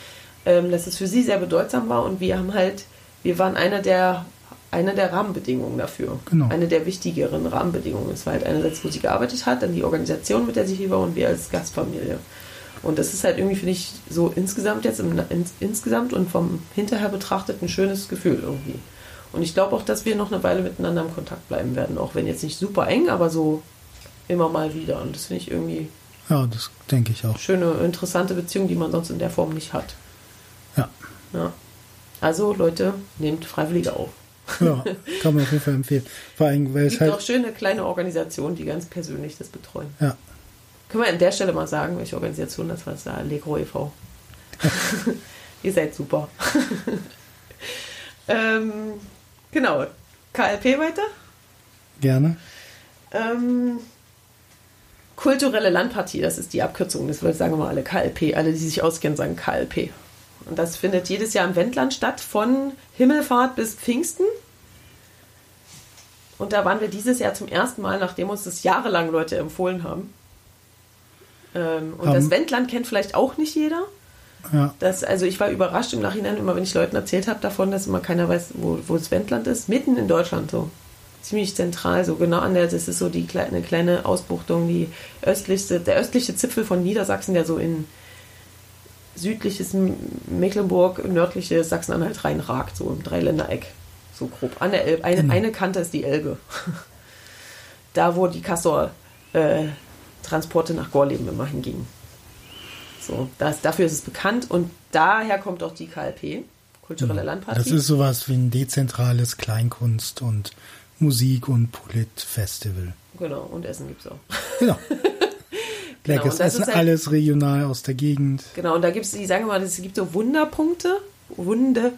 [SPEAKER 1] ähm, dass es für sie sehr bedeutsam war und wir haben halt, wir waren einer der eine der Rahmenbedingungen dafür.
[SPEAKER 2] Genau.
[SPEAKER 1] Eine der wichtigeren Rahmenbedingungen. Es war halt einerseits, wo sie gearbeitet hat, dann die Organisation, mit der sie hier war und wir als Gastfamilie. Und das ist halt irgendwie, finde ich, so insgesamt jetzt, im, ins, insgesamt und vom hinterher betrachtet ein schönes Gefühl irgendwie. Und ich glaube auch, dass wir noch eine Weile miteinander im Kontakt bleiben werden, auch wenn jetzt nicht super eng, aber so immer mal wieder. Und das finde ich irgendwie
[SPEAKER 2] Ja, das denke ich auch.
[SPEAKER 1] Schöne, interessante Beziehung, die man sonst in der Form nicht hat.
[SPEAKER 2] Ja.
[SPEAKER 1] ja. Also Leute, nehmt Freiwillige auf.
[SPEAKER 2] Ja, kann man auf jeden Fall empfehlen. Vor allem, weil es
[SPEAKER 1] gibt
[SPEAKER 2] halt.
[SPEAKER 1] auch schöne kleine Organisationen, die ganz persönlich das betreuen.
[SPEAKER 2] Ja.
[SPEAKER 1] Können wir an der Stelle mal sagen, welche Organisation das war? Das war Allegro e.V. [LAUGHS] Ihr seid super. [LAUGHS] ähm, genau. KLP weiter?
[SPEAKER 2] Gerne.
[SPEAKER 1] Ähm, kulturelle Landpartie, das ist die Abkürzung. Das sagen wir mal alle KLP. Alle, die sich auskennen, sagen KLP. Und das findet jedes Jahr im Wendland statt, von Himmelfahrt bis Pfingsten. Und da waren wir dieses Jahr zum ersten Mal, nachdem uns das jahrelang Leute empfohlen haben. Ähm, und um, das Wendland kennt vielleicht auch nicht jeder.
[SPEAKER 2] Ja.
[SPEAKER 1] Das, also ich war überrascht im Nachhinein, immer wenn ich Leuten erzählt habe davon, dass immer keiner weiß, wo, wo das Wendland ist. Mitten in Deutschland so. Ziemlich zentral, so genau an der, das ist so die kleine, kleine Ausbuchtung, die östlichste, der östliche Zipfel von Niedersachsen, der so in südliches Mecklenburg, nördliches Sachsen-Anhalt reinragt, so im Dreiländereck. So grob. An der Elbe. Eine, genau. eine Kante ist die Elbe. [LAUGHS] da, wo die Kassor äh, Transporte nach Gorleben immer hingingen. So, das, dafür ist es bekannt und daher kommt auch die KLP, kulturelle ja, Landpartie.
[SPEAKER 2] Das ist sowas wie ein dezentrales Kleinkunst- und Musik- und Polit-Festival.
[SPEAKER 1] Genau, und Essen gibt es auch.
[SPEAKER 2] Genau. [LAUGHS] Leckeres genau, Essen, halt, alles regional aus der Gegend.
[SPEAKER 1] Genau, und da gibt es, ich sage mal, es gibt so Wunderpunkte, Wunde,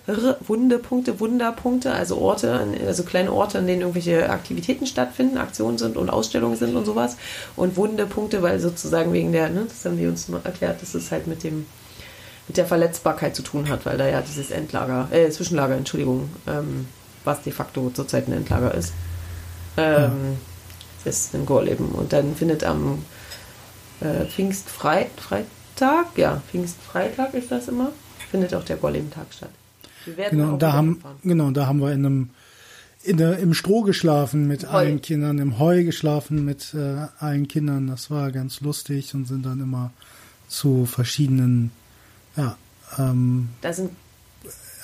[SPEAKER 1] Wundepunkte, Wunderpunkte, also Orte, also kleine Orte, an denen irgendwelche Aktivitäten stattfinden, Aktionen sind und Ausstellungen sind und sowas. Und Wundepunkte, weil sozusagen wegen der, ne, das haben die uns mal erklärt, dass es halt mit dem mit der Verletzbarkeit zu tun hat, weil da ja dieses Endlager, äh, Zwischenlager, Entschuldigung, ähm, was de facto zurzeit ein Endlager ist, ähm, ja. ist in Gorleben. Und dann findet am äh, Pfingstfreitag, ja, Pfingstfreitag ist das immer, findet auch der Gorleben-Tag statt.
[SPEAKER 2] Wir werden genau, da haben, genau, da haben wir in einem in der, im Stroh geschlafen mit Heu. allen Kindern, im Heu geschlafen mit äh, allen Kindern. Das war ganz lustig und sind dann immer zu verschiedenen, ja, ähm,
[SPEAKER 1] da sind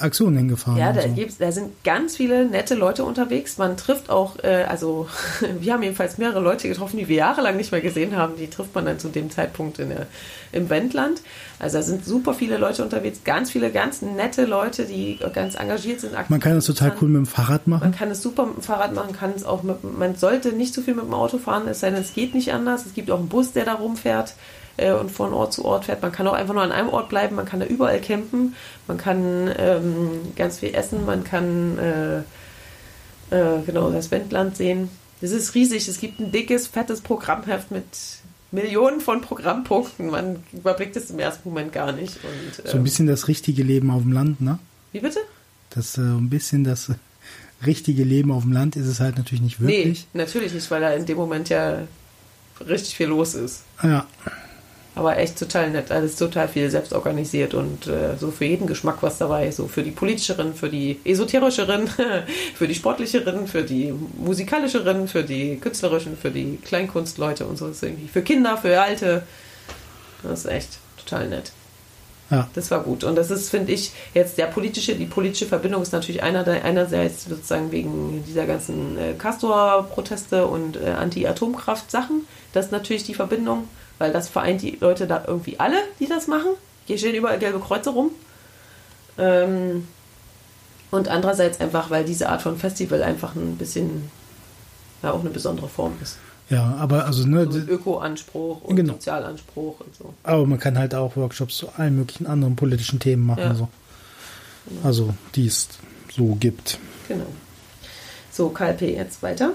[SPEAKER 2] Aktionen hingefahren.
[SPEAKER 1] Ja, da, so. da sind ganz viele nette Leute unterwegs. Man trifft auch, äh, also [LAUGHS] wir haben jedenfalls mehrere Leute getroffen, die wir jahrelang nicht mehr gesehen haben. Die trifft man dann zu dem Zeitpunkt in der, im Wendland. Also da sind super viele Leute unterwegs, ganz viele ganz nette Leute, die ganz engagiert sind.
[SPEAKER 2] Man kann es total cool mit dem Fahrrad machen.
[SPEAKER 1] Man kann es super mit dem Fahrrad machen, kann es auch mit, man sollte nicht zu viel mit dem Auto fahren, es sei denn, es geht nicht anders. Es gibt auch einen Bus, der da rumfährt äh, und von Ort zu Ort fährt. Man kann auch einfach nur an einem Ort bleiben, man kann da überall campen, man kann ähm, ganz viel essen, man kann äh, äh, genau das Wendland sehen. Es ist riesig, es gibt ein dickes, fettes Programmheft mit Millionen von Programmpunkten. Man überblickt es im ersten Moment gar nicht. Und,
[SPEAKER 2] so ein bisschen das richtige Leben auf dem Land, ne?
[SPEAKER 1] Wie bitte?
[SPEAKER 2] Das äh, ein bisschen das [LAUGHS] richtige Leben auf dem Land ist es halt natürlich nicht wirklich.
[SPEAKER 1] Nee, natürlich nicht, weil da in dem Moment ja richtig viel los ist.
[SPEAKER 2] Ja.
[SPEAKER 1] Aber echt total nett, alles total viel selbst organisiert und äh, so für jeden Geschmack was dabei. So für die politischerin, für die esoterischerin, [LAUGHS] für die sportlicherin, für die musikalischerin, für die künstlerischen, für die Kleinkunstleute und so. ist irgendwie für Kinder, für Alte. Das ist echt total nett.
[SPEAKER 2] Ja.
[SPEAKER 1] Das war gut. Und das ist, finde ich, jetzt der politische, die politische Verbindung ist natürlich einer, einerseits sozusagen wegen dieser ganzen äh, Castor-Proteste und äh, Anti-Atomkraft-Sachen. Das ist natürlich die Verbindung weil das vereint die Leute da irgendwie alle, die das machen. Hier stehen überall gelbe Kreuze rum. Ähm, und andererseits einfach, weil diese Art von Festival einfach ein bisschen, ja, auch eine besondere Form ist.
[SPEAKER 2] Ja, aber also ne,
[SPEAKER 1] so Öko-Anspruch und genau. Sozialanspruch und so.
[SPEAKER 2] Aber man kann halt auch Workshops zu allen möglichen anderen politischen Themen machen. Ja. So. Genau. Also die es so gibt.
[SPEAKER 1] Genau. So, KLP jetzt weiter.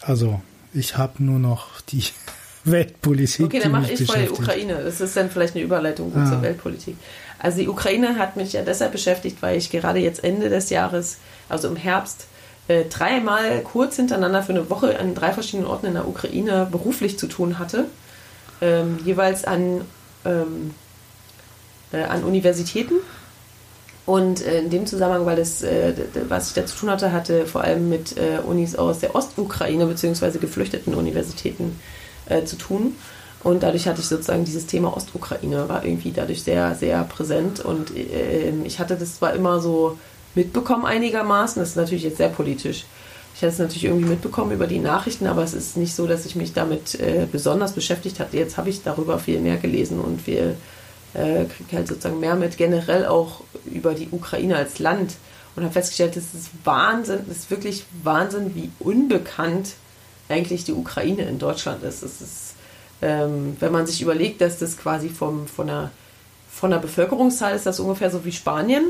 [SPEAKER 2] Also ich habe nur noch die [LAUGHS] Weltpolitik.
[SPEAKER 1] Okay, dann mache ich vor die Ukraine. Das ist dann vielleicht eine Überleitung ah. zur Weltpolitik. Also die Ukraine hat mich ja deshalb beschäftigt, weil ich gerade jetzt Ende des Jahres, also im Herbst, äh, dreimal kurz hintereinander für eine Woche an drei verschiedenen Orten in der Ukraine beruflich zu tun hatte. Ähm, jeweils an, ähm, äh, an Universitäten und äh, in dem Zusammenhang, weil das, äh, was ich da zu tun hatte, hatte vor allem mit äh, Unis aus der Ostukraine bzw. geflüchteten Universitäten zu tun. Und dadurch hatte ich sozusagen dieses Thema Ostukraine, war irgendwie dadurch sehr, sehr präsent. Und ich hatte das zwar immer so mitbekommen einigermaßen, das ist natürlich jetzt sehr politisch, Ich hatte es natürlich irgendwie mitbekommen über die Nachrichten, aber es ist nicht so, dass ich mich damit besonders beschäftigt hatte. Jetzt habe ich darüber viel mehr gelesen und viel äh, kriege halt sozusagen mehr mit generell auch über die Ukraine als Land und habe festgestellt, das ist Wahnsinn, das ist wirklich Wahnsinn, wie unbekannt eigentlich die Ukraine in Deutschland ist. Es ist, ähm, wenn man sich überlegt, dass das quasi vom, von, der, von der Bevölkerungszahl ist das ungefähr so wie Spanien.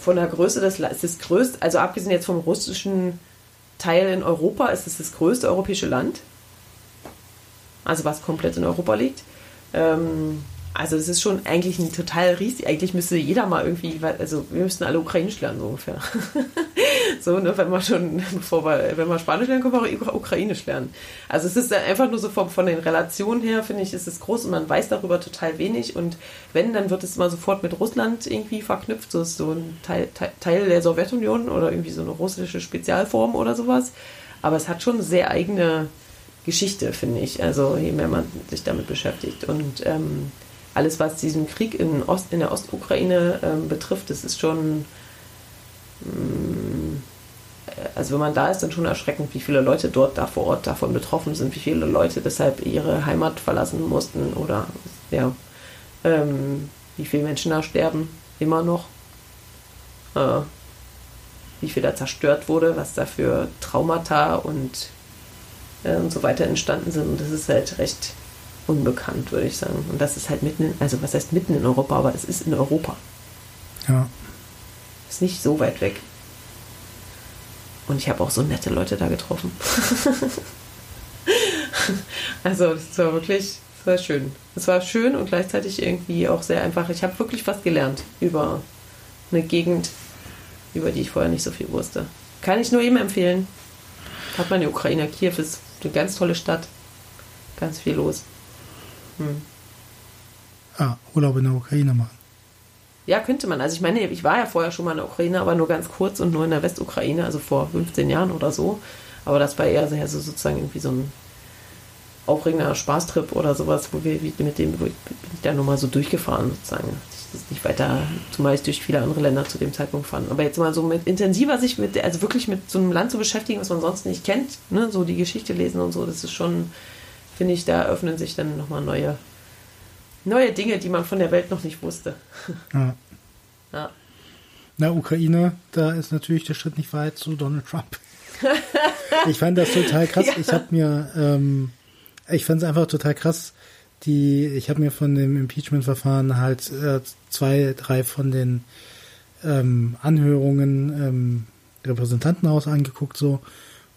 [SPEAKER 1] Von der Größe des ist das größte, also abgesehen jetzt vom russischen Teil in Europa, ist es das größte europäische Land. Also was komplett in Europa liegt. Ähm, also es ist schon eigentlich ein total riesig. Eigentlich müsste jeder mal irgendwie, also wir müssten alle Ukrainisch lernen so ungefähr. [LAUGHS] so, ne, wenn man schon, bevor wir, wenn wir Spanisch lernen, können wir Ukrainisch lernen. Also es ist einfach nur so von, von den Relationen her, finde ich, ist es groß und man weiß darüber total wenig. Und wenn, dann wird es immer sofort mit Russland irgendwie verknüpft. So ist so ein Teil, Teil, der Sowjetunion oder irgendwie so eine russische Spezialform oder sowas. Aber es hat schon sehr eigene Geschichte, finde ich. Also je mehr man sich damit beschäftigt. Und ähm, alles, was diesen Krieg in, Ost, in der Ostukraine ähm, betrifft, das ist schon, mm, also wenn man da ist, dann schon erschreckend, wie viele Leute dort da vor Ort davon betroffen sind, wie viele Leute deshalb ihre Heimat verlassen mussten oder ja, ähm, wie viele Menschen da sterben, immer noch. Äh, wie viel da zerstört wurde, was da für Traumata und, äh, und so weiter entstanden sind. Und das ist halt recht unbekannt, würde ich sagen. Und das ist halt mitten, in, also was heißt mitten in Europa, aber es ist in Europa.
[SPEAKER 2] Ja.
[SPEAKER 1] Ist nicht so weit weg. Und ich habe auch so nette Leute da getroffen. [LAUGHS] also, es war wirklich, es war schön. Es war schön und gleichzeitig irgendwie auch sehr einfach. Ich habe wirklich was gelernt über eine Gegend, über die ich vorher nicht so viel wusste. Kann ich nur ihm empfehlen. Hat man die Ukraine. Kiew ist eine ganz tolle Stadt. Ganz viel los.
[SPEAKER 2] Hm. Ah, Urlaub in der Ukraine machen.
[SPEAKER 1] Ja, könnte man. Also ich meine, ich war ja vorher schon mal in der Ukraine, aber nur ganz kurz und nur in der Westukraine, also vor 15 Jahren oder so. Aber das war eher sehr so sozusagen irgendwie so ein aufregender Spaßtrip oder sowas, wo wir mit dem bin ich da nur mal so durchgefahren sozusagen. Das ist nicht weiter, zumal ich durch viele andere Länder zu dem Zeitpunkt fand. Aber jetzt mal so mit intensiver sich mit, also wirklich mit so einem Land zu beschäftigen, was man sonst nicht kennt, ne, so die Geschichte lesen und so, das ist schon, finde ich, da eröffnen sich dann nochmal neue, neue Dinge, die man von der Welt noch nicht wusste. [LAUGHS]
[SPEAKER 2] Ja. ja. Na, Ukraine, da ist natürlich der Schritt nicht weit zu Donald Trump. [LAUGHS] ich fand das total krass. Ja. Ich habe mir, ähm, ich fand es einfach total krass. Die, ich habe mir von dem Impeachment-Verfahren halt äh, zwei, drei von den ähm, Anhörungen ähm, Repräsentantenhaus angeguckt so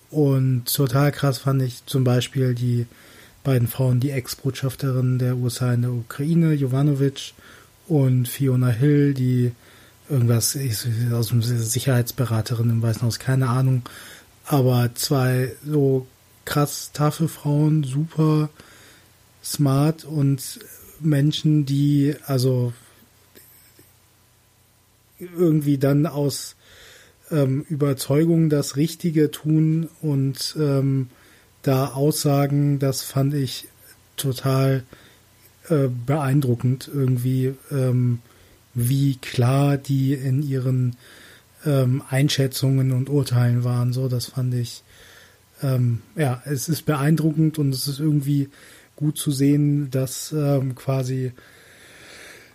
[SPEAKER 2] und total krass fand ich zum Beispiel die beiden Frauen, die Ex-Botschafterin der USA in der Ukraine, Jovanovic, und Fiona Hill, die irgendwas aus dem Sicherheitsberaterin im Weißen Haus, keine Ahnung. Aber zwei so krass taffe Frauen, super smart und Menschen, die also irgendwie dann aus ähm, Überzeugung das Richtige tun und ähm, da Aussagen, das fand ich total äh, beeindruckend irgendwie, ähm, wie klar die in ihren ähm, Einschätzungen und Urteilen waren. So, das fand ich, ähm, ja, es ist beeindruckend und es ist irgendwie gut zu sehen, dass ähm, quasi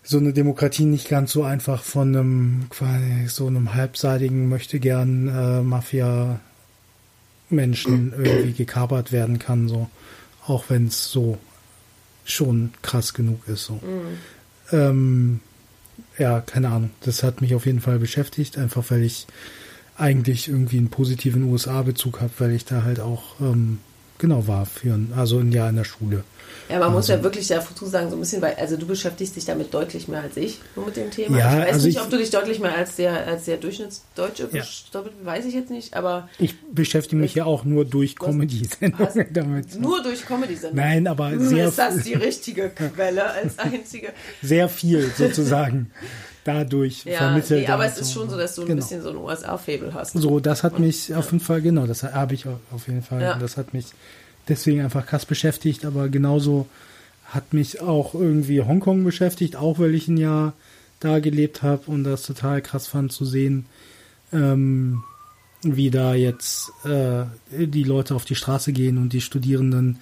[SPEAKER 2] so eine Demokratie nicht ganz so einfach von einem quasi so einem halbseitigen möchte gern äh, Mafia Menschen irgendwie gekapert werden kann, so. Auch wenn es so schon krass genug ist, so. Mhm. Ähm, ja, keine Ahnung. Das hat mich auf jeden Fall beschäftigt, einfach weil ich eigentlich irgendwie einen positiven USA-Bezug habe, weil ich da halt auch ähm, genau war für also ein Jahr in der Schule.
[SPEAKER 1] Ja, man also, muss ja wirklich dazu sagen, so ein bisschen, weil, also du beschäftigst dich damit deutlich mehr als ich nur mit dem Thema. Ja, ich weiß also nicht, ich, ob du dich deutlich mehr als der, als der Durchschnittsdeutsche ja. weiß ich jetzt nicht, aber.
[SPEAKER 2] Ich beschäftige mich ich, ja auch nur durch Comedy-Sendungen [LAUGHS]
[SPEAKER 1] damit. Nur durch Comedy-Sendungen?
[SPEAKER 2] Nein, aber sehr.
[SPEAKER 1] Ist das die richtige Quelle als [LAUGHS] einzige?
[SPEAKER 2] Sehr viel sozusagen. Dadurch ja, vermittelt. Nee,
[SPEAKER 1] aber es ist schon so, dass du genau. ein bisschen so ein USA-Fable hast.
[SPEAKER 2] So, das hat mich auf jeden Fall, genau, das habe ich auf jeden Fall. Ja. Das hat mich deswegen einfach krass beschäftigt, aber genauso hat mich auch irgendwie Hongkong beschäftigt, auch weil ich ein Jahr da gelebt habe und das total krass fand zu sehen, ähm, wie da jetzt äh, die Leute auf die Straße gehen und die Studierenden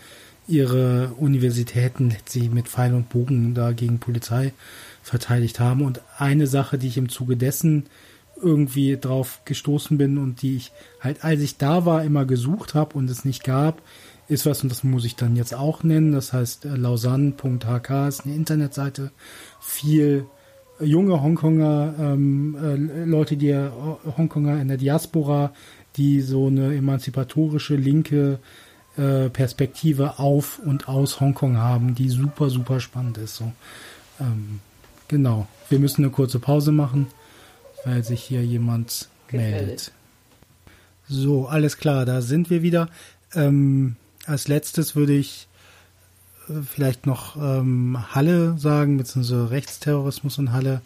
[SPEAKER 2] ihre Universitäten letztlich mit Pfeil und Bogen da gegen Polizei verteidigt haben. Und eine Sache, die ich im Zuge dessen irgendwie drauf gestoßen bin und die ich halt, als ich da war, immer gesucht habe und es nicht gab, ist was, und das muss ich dann jetzt auch nennen, das heißt äh, lausanne.hk ist eine Internetseite, viel junge Hongkonger, ähm, äh, Leute, die äh, Hongkonger in der Diaspora, die so eine emanzipatorische linke äh, Perspektive auf und aus Hongkong haben, die super, super spannend ist. So. Ähm, genau. Wir müssen eine kurze Pause machen, weil sich hier jemand Gefällt. meldet. So, alles klar, da sind wir wieder. Ähm, als letztes würde ich äh, vielleicht noch ähm, Halle sagen, beziehungsweise Rechtsterrorismus in Halle.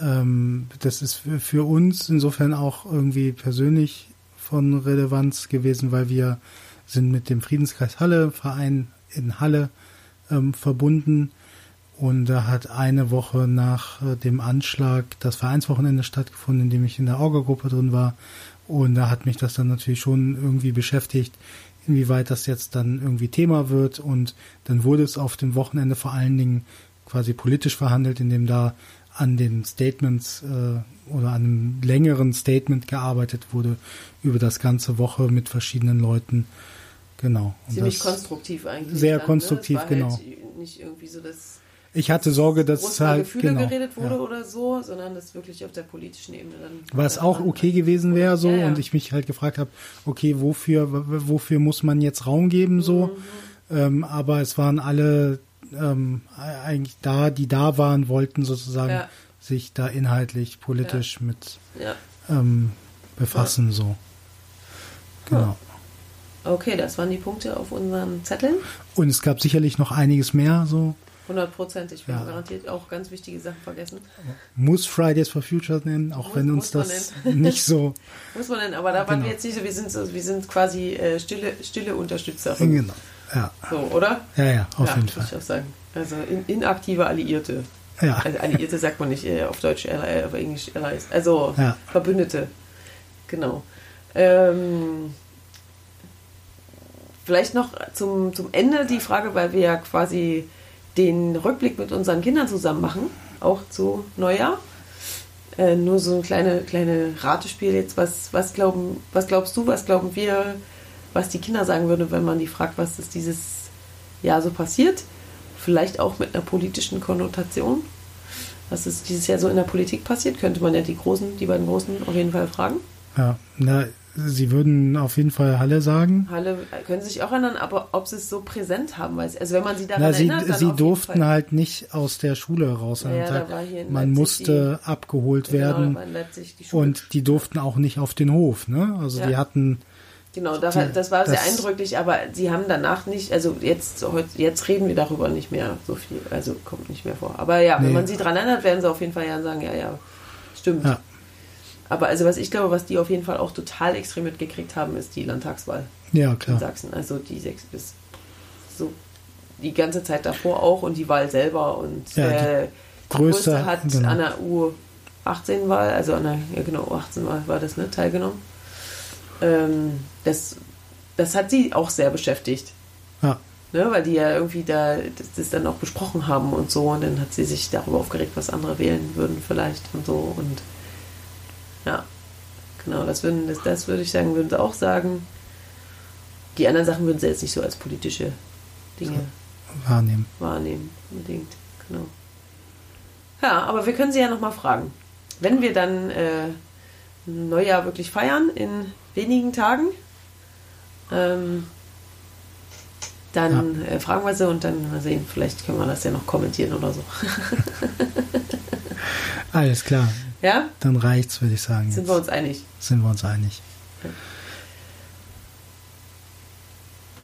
[SPEAKER 2] Ähm, das ist für uns insofern auch irgendwie persönlich von Relevanz gewesen, weil wir sind mit dem Friedenskreis Halle, Verein in Halle, ähm, verbunden. Und da hat eine Woche nach äh, dem Anschlag das Vereinswochenende stattgefunden, in dem ich in der Orga-Gruppe drin war. Und da hat mich das dann natürlich schon irgendwie beschäftigt, inwieweit das jetzt dann irgendwie Thema wird. Und dann wurde es auf dem Wochenende vor allen Dingen quasi politisch verhandelt, indem da an den Statements äh, oder an einem längeren Statement gearbeitet wurde über das ganze Woche mit verschiedenen Leuten. Genau.
[SPEAKER 1] Und Ziemlich konstruktiv eigentlich.
[SPEAKER 2] Sehr dann, ne? konstruktiv, ne? genau. Halt
[SPEAKER 1] nicht irgendwie so das
[SPEAKER 2] ich hatte Sorge, dass
[SPEAKER 1] es
[SPEAKER 2] halt
[SPEAKER 1] Gefühle genau, geredet wurde ja. oder so, sondern dass wirklich auf der politischen Ebene dann.
[SPEAKER 2] Was auch okay gewesen wäre so ja, ja. und ich mich halt gefragt habe, okay, wofür wofür muss man jetzt Raum geben so? Mhm. Ähm, aber es waren alle ähm, eigentlich da, die da waren, wollten sozusagen sich da inhaltlich politisch mit ähm, befassen so. Genau.
[SPEAKER 1] Okay, das waren die Punkte auf unseren Zetteln.
[SPEAKER 2] Und es gab sicherlich noch einiges mehr so.
[SPEAKER 1] Hundertprozentig. Wir ja. haben garantiert auch ganz wichtige Sachen vergessen.
[SPEAKER 2] Muss Fridays for Future nennen, auch muss, wenn uns das [LAUGHS] nicht so. [LAUGHS]
[SPEAKER 1] muss man nennen, aber da waren genau. wir jetzt nicht so, wir sind so, wir sind quasi äh, stille, stille Unterstützerin. Genau. Ja. So, oder?
[SPEAKER 2] Ja, ja, auf ja, jeden Fall.
[SPEAKER 1] Ich auch sagen. Also in, inaktive Alliierte. Ja. Also Alliierte sagt man nicht äh, auf Deutsch, äh, auf Englisch Allies. Also ja. Verbündete. Genau. Ähm, vielleicht noch zum, zum Ende die Frage, weil wir ja quasi den Rückblick mit unseren Kindern zusammen machen, auch zu Neujahr. Äh, nur so ein kleine, kleine Ratespiel jetzt. Was, was, glauben, was glaubst du, was glauben wir, was die Kinder sagen würden, wenn man die fragt, was ist dieses Jahr so passiert? Vielleicht auch mit einer politischen Konnotation. Was ist dieses Jahr so in der Politik passiert? Könnte man ja die Großen, die beiden Großen auf jeden Fall fragen.
[SPEAKER 2] Ja, na, Sie würden auf jeden Fall Halle sagen.
[SPEAKER 1] Halle können Sie sich auch erinnern, aber ob Sie es so präsent haben, weiß also wenn man Sie daran
[SPEAKER 2] Na, Sie,
[SPEAKER 1] erinnert,
[SPEAKER 2] Sie durften halt nicht aus der Schule raus. Ja, ja, man musste die, abgeholt genau, werden die und die durften auch nicht auf den Hof. Ne? Also ja. die hatten
[SPEAKER 1] Genau, das, das war sehr eindrücklich, aber sie haben danach nicht, also jetzt, jetzt reden wir darüber nicht mehr so viel, also kommt nicht mehr vor. Aber ja, nee. wenn man sie daran erinnert, werden sie auf jeden Fall ja sagen, ja, ja, stimmt. Ja. Aber also was ich glaube, was die auf jeden Fall auch total extrem mitgekriegt haben, ist die Landtagswahl
[SPEAKER 2] ja, klar.
[SPEAKER 1] in Sachsen. Also die sechs bis so die ganze Zeit davor auch und die Wahl selber und ja, größte, größte hat genau. an der U18-Wahl, also an der ja genau, U18-Wahl war das, ne, teilgenommen. Ähm, das, das hat sie auch sehr beschäftigt. Ja. Ne, weil die ja irgendwie da das, das, dann auch besprochen haben und so und dann hat sie sich darüber aufgeregt, was andere wählen würden vielleicht und so und ja, genau, das, würden, das, das würde ich sagen, würden sie auch sagen. Die anderen Sachen würden sie jetzt nicht so als politische Dinge
[SPEAKER 2] so, wahrnehmen.
[SPEAKER 1] Wahrnehmen, unbedingt, genau. Ja, aber wir können sie ja nochmal fragen. Wenn wir dann äh, Neujahr wirklich feiern in wenigen Tagen, ähm, dann ja. äh, fragen wir sie und dann mal sehen, vielleicht können wir das ja noch kommentieren oder so.
[SPEAKER 2] Alles klar.
[SPEAKER 1] Ja?
[SPEAKER 2] Dann reicht's, würde ich sagen.
[SPEAKER 1] Sind jetzt. wir uns einig?
[SPEAKER 2] Sind wir uns einig. Ja.